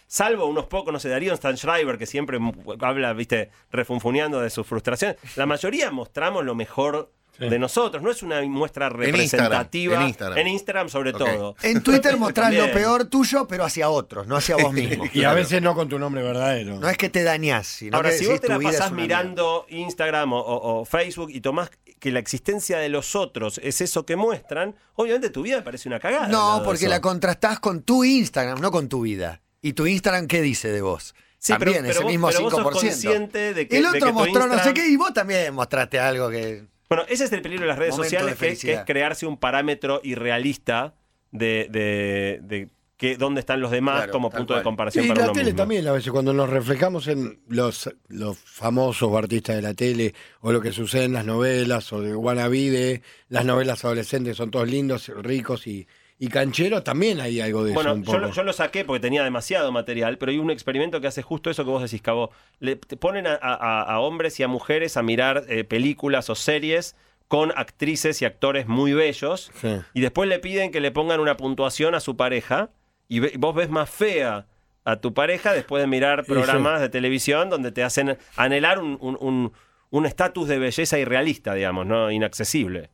Salvo unos pocos, no sé, Darío Stanschreiber, que siempre habla, viste, refunfuneando de sus frustraciones. La mayoría mostramos lo mejor de nosotros. No es una muestra En Instagram, representativa. en Instagram. En Instagram, sobre todo. En Twitter mostrás lo peor tuyo, pero hacia otros, no hacia vos mismo. Y a veces no con tu nombre verdadero. No es que te dañás, sino Ahora, que si vos te tu la pasás mirando Instagram o, o- o Facebook y tomás que la existencia de los otros es eso que muestran, obviamente tu vida parece una cagada. No, porque la contrastás con tu Instagram, no con tu vida. ¿Y tu Instagram qué dice de vos? Sí, también, pero ese mismo pero vos sos 5%. consciente de que- el de otro que mostró no sé qué y vos también mostraste algo que... Bueno, ese es el peligro de las redes Momento sociales, que, que es crearse un parámetro irrealista de, de, de que, dónde están los demás Claro, como punto de comparación Sí, para la uno tele mismo. también, a veces cuando nos reflejamos en los, los famosos o artistas de la tele o lo que sucede en las novelas o de Wannabe, de las novelas adolescentes son todos lindos, ricos y, y cancheros, también hay algo de Bueno, eso un yo, lo- yo lo saqué porque tenía demasiado material, pero hay un experimento que hace justo eso que vos decís, Cabo. Le te ponen a, a- a hombres y a mujeres a mirar eh, películas o series con actrices y actores muy bellos Sí. y después le piden que le pongan una puntuación a su pareja y ve- vos ves más fea a tu pareja después de mirar sí. programas de televisión donde te hacen anhelar un- un- un un estatus de belleza irrealista, digamos, no inaccesible.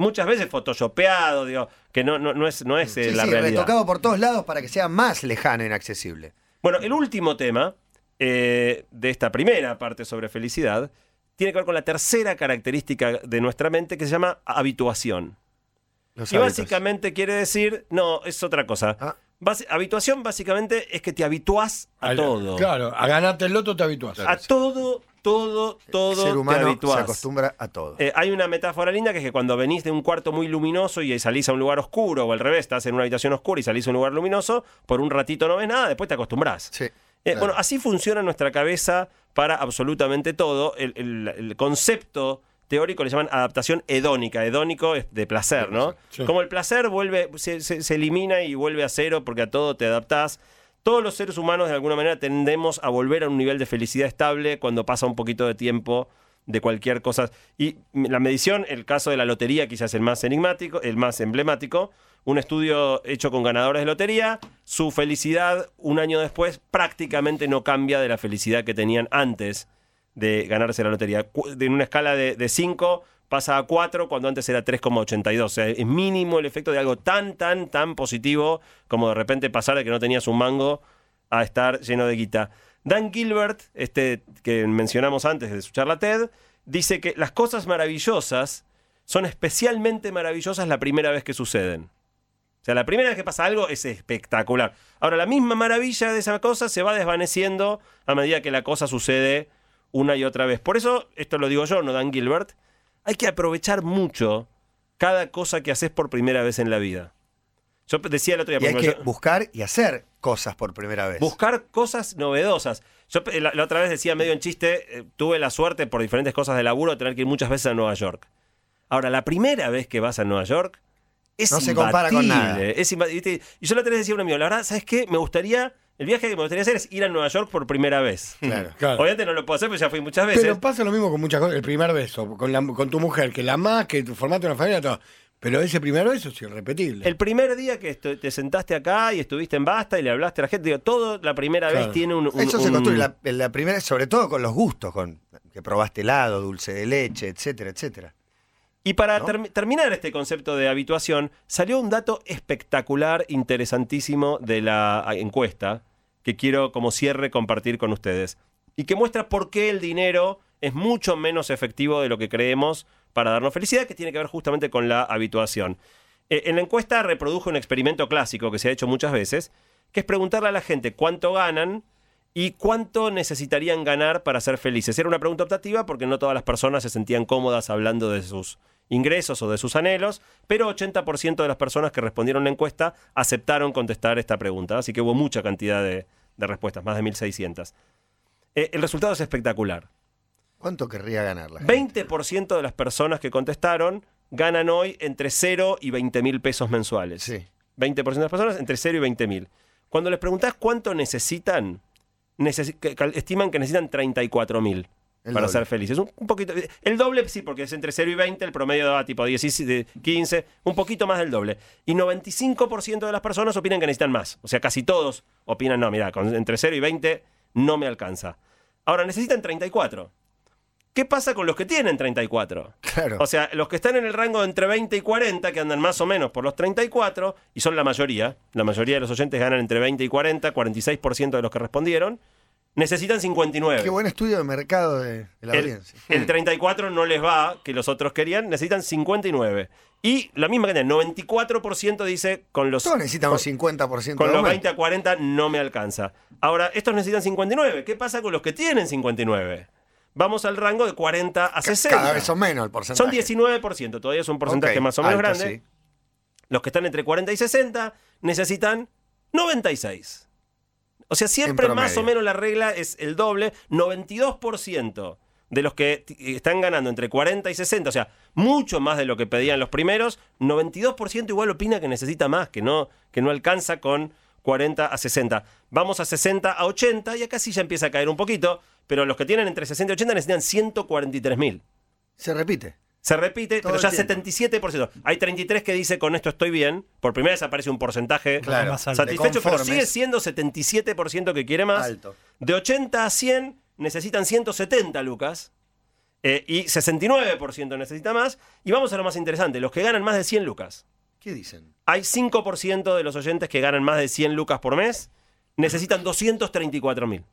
Muchas veces photoshopeado, digo, que no, no, no es, no es eh, Sí, la sí, realidad. retocado por todos lados para que sea más lejano e inaccesible. Bueno, el último tema eh, de esta primera parte sobre felicidad tiene que ver con la tercera característica de nuestra mente que se llama habituación. Los Y hábitos. básicamente quiere decir, no, es otra cosa. Ah. Basi- habituación básicamente es que te habituás a todo. Claro, a ganarte el loto te habituás. A todo, todo, todo El ser te humano habituás. se acostumbra a todo. Eh, hay una metáfora linda que es que cuando venís de un cuarto muy luminoso y salís a un lugar oscuro, o al revés, estás en una habitación oscura y salís a un lugar luminoso, por un ratito no ves nada, después te acostumbrás. Sí. Eh, claro. Bueno, así funciona nuestra cabeza para absolutamente todo. El, el- el concepto teórico le llaman adaptación hedónica. Hedónico es de placer, ¿no? Sí. Como el placer vuelve, se, se- se elimina y vuelve a cero porque a todo te adaptás. Todos los seres humanos de alguna manera tendemos a volver a un nivel de felicidad estable cuando pasa un poquito de tiempo de cualquier cosa. Y la medición, el caso de la lotería quizás el más enigmático, el más emblemático, un estudio hecho con ganadores de lotería, su felicidad un año después prácticamente no cambia de la felicidad que tenían antes de ganarse la lotería. De una escala de 5 pasa a 4 cuando antes era 3,82. O sea, es mínimo el efecto de algo tan, tan, tan positivo como de repente pasar de que no tenías un mango a estar lleno de guita. Dan Gilbert, este que mencionamos antes de su charla TED, dice que las cosas maravillosas son especialmente maravillosas la primera vez que suceden. O sea, la primera vez que pasa algo es espectacular. Ahora, la misma maravilla de esa cosa se va desvaneciendo a medida que la cosa sucede una y otra vez. Por eso, esto lo digo yo, no Dan Gilbert, hay que aprovechar mucho cada cosa que haces por primera vez en la vida. Yo decía el otro día, Y hay que yo- buscar y hacer cosas por primera vez. buscar cosas novedosas. Yo la, la otra vez decía medio en chiste, eh, tuve la suerte por diferentes cosas de laburo de tener que ir muchas veces a Nueva York. Ahora, la primera vez que vas a Nueva York es No se compara con nada. imbatible, es. Y yo la otra vez decía a un amigo, la verdad, ¿sabes qué? Me gustaría, el viaje que me gustaría hacer es ir a Nueva York por primera vez. Claro. Claro. Obviamente no lo puedo hacer, pero ya fui muchas veces. Pero pasa lo mismo con muchas cosas. El primer beso, con, la- con tu mujer, que la más, que tu formato una familia, todo. Pero ese primer beso es irrepetible. El primer día que te sentaste acá y estuviste en Basta y le hablaste a la gente, digo, todo la primera Claro. vez tiene un... un- Eso se un- construye la, la primera, sobre todo con los gustos, con que probaste helado, dulce de leche, etcétera, etcétera. Y para terminar este concepto de habituación, salió un dato espectacular, interesantísimo de la encuesta, que quiero como cierre compartir con ustedes. Y que muestra por qué el dinero es mucho menos efectivo de lo que creemos para darnos felicidad, que tiene que ver justamente con la habituación. Eh, en la encuesta reprodujo un experimento clásico que se ha hecho muchas veces, que es preguntarle a la gente cuánto ganan y cuánto necesitarían ganar para ser felices. Era una pregunta optativa porque no todas las personas se sentían cómodas hablando de sus ingresos o de sus anhelos, pero 80% de las personas que respondieron la encuesta aceptaron contestar esta pregunta, así que hubo mucha cantidad de, de respuestas, más de 1.600. Eh, el resultado es espectacular. ¿Cuánto querría ganar la gente? 20% de las personas que contestaron ganan hoy entre 0 y 20 mil pesos mensuales. Sí. 20% de las personas entre 0 y 20 mil. Cuando les preguntás cuánto necesitan, necesi- estiman que necesitan 34 mil El para doble. ser felices. Un, un poquito, el doble sí, porque es entre 0 y 20, el promedio da tipo 10, de 15, un poquito más del doble. Y 95% de las personas opinan que necesitan más. O sea, casi todos opinan, no, mira, con- entre 0 y 20 no me alcanza. Ahora, necesitan 34. ¿Qué pasa con los que tienen 34? Claro. O sea, los que están en el rango de entre 20 y 40, que andan más o menos por los 34, y son la mayoría, la mayoría de los oyentes ganan entre 20 y 40, 46% de los que respondieron, necesitan 59. Qué buen estudio de mercado de, de la El, audiencia. el 34 no les va, que los otros querían, necesitan 59. Y la misma cantidad, 94% dice con los, Todos necesitan un 50% con de los aumento. 20 a 40 no me alcanza. Ahora, estos necesitan 59. ¿Qué pasa con los que tienen 59? Vamos al rango de 40 a Ca- 60. Cada vez son menos el porcentaje. Son 19%, todavía es un porcentaje Ok, más o menos alto, grande. sí. Los que están entre 40 y 60 necesitan 96. O sea, siempre más o menos la regla es el doble. 92% de los que t- están ganando entre 40 y 60, o sea, mucho más de lo que pedían los primeros, 92% igual opina que necesita más, que no, que no alcanza con 40 a 60. Vamos a 60 a 80 y acá sí ya empieza a caer un poquito, pero los que tienen entre 60 y 80 necesitan 143 mil. Se repite. Se repite, Todo pero ya el tiempo. 77%. Hay 33 que dice con esto estoy bien. Por primera vez aparece un porcentaje Claro. Más alto. satisfecho, pero sigue siendo 77% que quiere más. Alto. De 80 a 100 necesitan 170 lucas. eh, y 69% necesita más. Y vamos a lo más interesante, los que ganan más de 100 lucas. ¿Qué dicen? Hay 5% de los oyentes que ganan más de 100 lucas por mes. Necesitan 234 mil.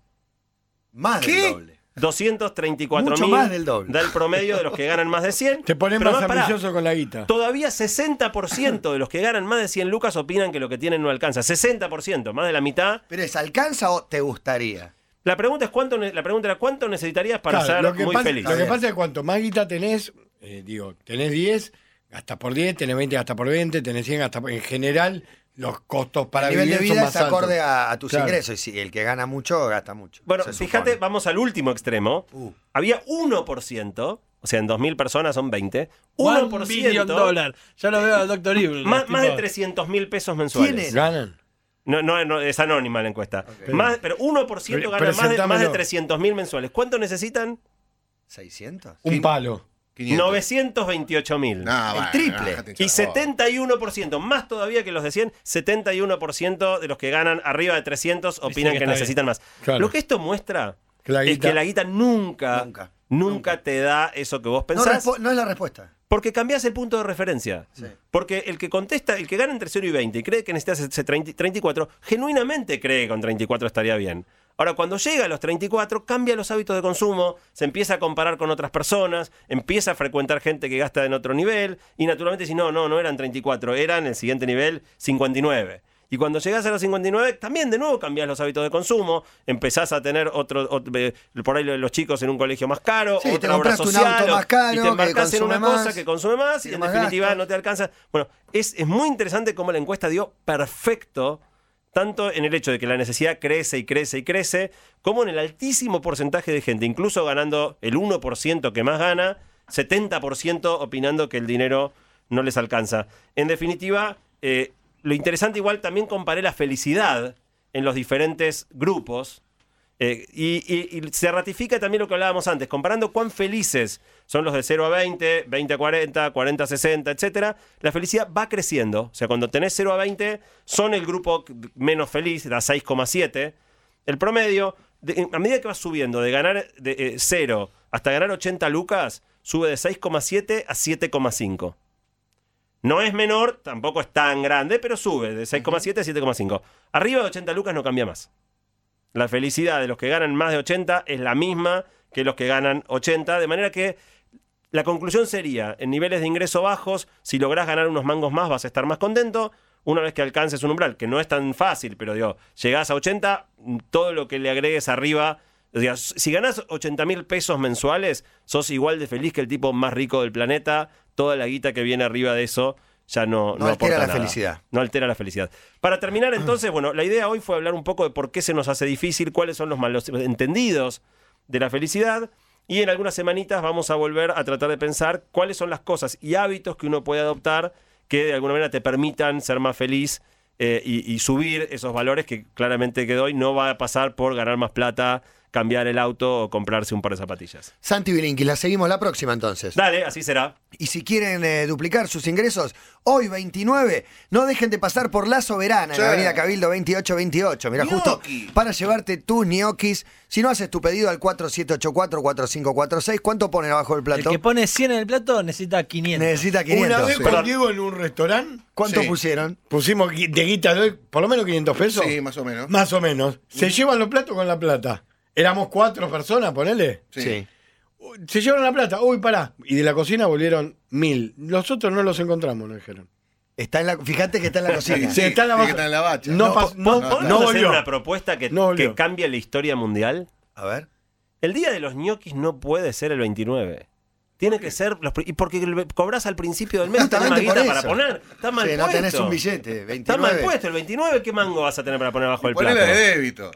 Más ¿Qué? del doble. 234 Mucho mil. más del doble. Da el promedio de los que ganan más de 100. Te pones Pero más ambicioso con la guita. Todavía 60% de los que ganan más de 100 lucas opinan que lo que tienen no alcanza. 60%, más de la mitad. ¿Pero es alcanza o te gustaría? La pregunta es cuánto la pregunta era cuánto necesitarías para Claro, ser lo que muy pasa, feliz. Lo que pasa es que cuanto más guita tenés, eh, digo, tenés 10, gastas por 10, tenés 20, gastas por 20, tenés 100, gastas por... En general, los costos para el nivel de vivir son vida más es acorde altos. a, a tus Claro. ingresos. Y si el que gana mucho, gasta mucho. Bueno, fíjate, supone. vamos al último extremo. Uh. Había 1%, o sea, en 2.000 personas son 20. One 1%, billion dollar. Ya lo veo al Dr. Evil. más, más de tipo, 300 mil pesos mensuales. ¿Quién es? Ganan. No, no, no, es anónima la encuesta. Más, pero 1% Pero- gana más de, más de presentámelo. 300 mil mensuales. ¿Cuánto necesitan? ¿600? Un palo. 500. 928 mil. No, bueno, triple. Y hinchar la bola. 71%, más todavía que los de 100, 71% de los que ganan arriba de 300 opinan que necesitan más. Claro. Lo que esto muestra la es que la guita nunca, Nunca. nunca, te da eso que vos pensás, no es la respuesta. porque cambiás el punto de referencia. Sí. Porque el que contesta, el que gana entre 0 y 20 y cree que necesitas ese 30 34, genuinamente cree que con 34 estaría bien. Ahora, cuando llega a los 34, cambia los hábitos de consumo, se empieza a comparar con otras personas, empieza a frecuentar gente que gasta en otro nivel, y naturalmente si no, no, no eran 34, eran el siguiente nivel 59. Y cuando llegás a los 59, también de nuevo cambiás los hábitos de consumo, empezás a tener otro, ot- eh, por ahí los chicos en un colegio más caro, Sí, otra obra compraste un social, auto más caro, y te embarcás en una cosa que consume más y en definitiva no te alcanza. Bueno, es, es muy interesante cómo la encuesta dio perfecto, tanto en el hecho de que la necesidad crece y crece y crece, como en el altísimo porcentaje de gente, incluso ganando el 1% que más gana, 70% opinando que el dinero no les alcanza. En definitiva, eh, lo interesante igual también comparé la felicidad en los diferentes grupos. Eh, y, y- y se ratifica también lo que hablábamos antes, comparando cuán felices son los de 0 a 20, 20 a 40, 40 a 60, etcétera, la felicidad va creciendo. O sea, cuando tenés 0 a 20, son el grupo menos feliz, da 6,7. El promedio, de- a medida que vas subiendo de ganar de, eh, 0 hasta ganar 80 lucas, sube de 6,7 a 7,5. No es menor, tampoco es tan grande, pero sube de 6,7 a 7,5. Arriba de 80 lucas no cambia más. La felicidad de los que ganan más de 80 es la misma que los que ganan 80, de manera que la conclusión sería, en niveles de ingreso bajos, si lográs ganar unos mangos más vas a estar más contento, una vez que alcances un umbral, que no es tan fácil, pero digo, llegás a 80, todo lo que le agregues arriba, si ganás 80 mil pesos mensuales, sos igual de feliz que el tipo más rico del planeta, toda la guita que viene arriba de eso ya no, No altera aporta la nada. felicidad. No altera la felicidad. Para terminar, entonces, bueno, la idea hoy fue hablar un poco de por qué se nos hace difícil, cuáles son los malos entendidos de la felicidad. Y en algunas semanitas vamos a volver a tratar de pensar cuáles son las cosas y hábitos que uno puede adoptar que de alguna manera te permitan ser más feliz eh, y, y subir esos valores que claramente que doy no va a pasar por ganar más plata, cambiar el auto o comprarse un par de zapatillas. Santi Bilinkis, la seguimos la próxima entonces. Dale, así será. Y si quieren eh, duplicar sus ingresos, hoy 29, no dejen de pasar por La Soberana en la Avenida Cabildo 2828. Mira, justo para llevarte tus ñoquis. Si no haces tu pedido al 4784-4546, ¿cuánto ponen abajo del El plato? que pone 100 en el plato necesita 500. Necesita Una 500. vez Sí. con Diego en un restaurante, ¿Cuánto Sí. pusieron? pusimos de guita de hoy, por lo menos 500 pesos. Sí, más o menos. Más o menos. Se llevan los platos con la plata. Éramos cuatro personas, ponele. Sí. Se llevaron la plata. Uy, pará. Y de la cocina volvieron mil. Los otros no los encontramos, nos dijeron. Está en la, fíjate que está en la cocina. Sí, está en la sí, baja. que está en la bacha. No, No, no, no, ¿Podemos hacer volvió. una propuesta que, No que cambie la historia mundial? A ver. El día de los ñoquis no puede ser el 29. Tiene que ser los y porque el- cobras al principio del mes, no tenés para poner. Está mal Sí, no puesto. tenés un billete. 29. Está mal puesto. El 29, ¿qué mango vas a tener para poner abajo del plato? Ponela de débito.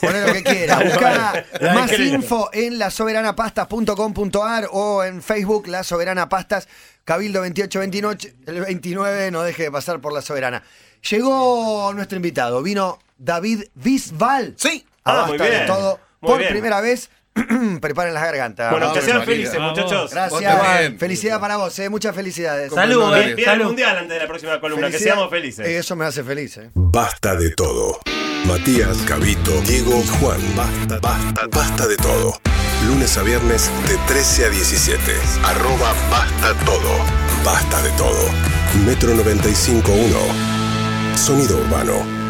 Poné lo que La de más info en lasoberanapastas.com.ar o en Facebook La Soberana Pastas, Cabildo 2829. El 29 no deje de pasar por La Soberana. Llegó nuestro invitado. Vino David Bisbal. Sí. A Ah, muy bien. todo. Muy por bien. primera vez. Preparen las gargantas. Bueno, que sean felices, muchachos. Gracias. Felicidad para vos, eh. muchas felicidades. Salud, eh. Viene el Salud. mundial antes de la próxima columna. Que seamos felices. Eso me hace feliz. eh. Basta de todo. Matías, Cabito, Diego y Juan. Basta, basta, basta de todo. Lunes a viernes de 13 a 17. Arroba basta todo. Basta de todo. Metro 95.1. Sonido urbano.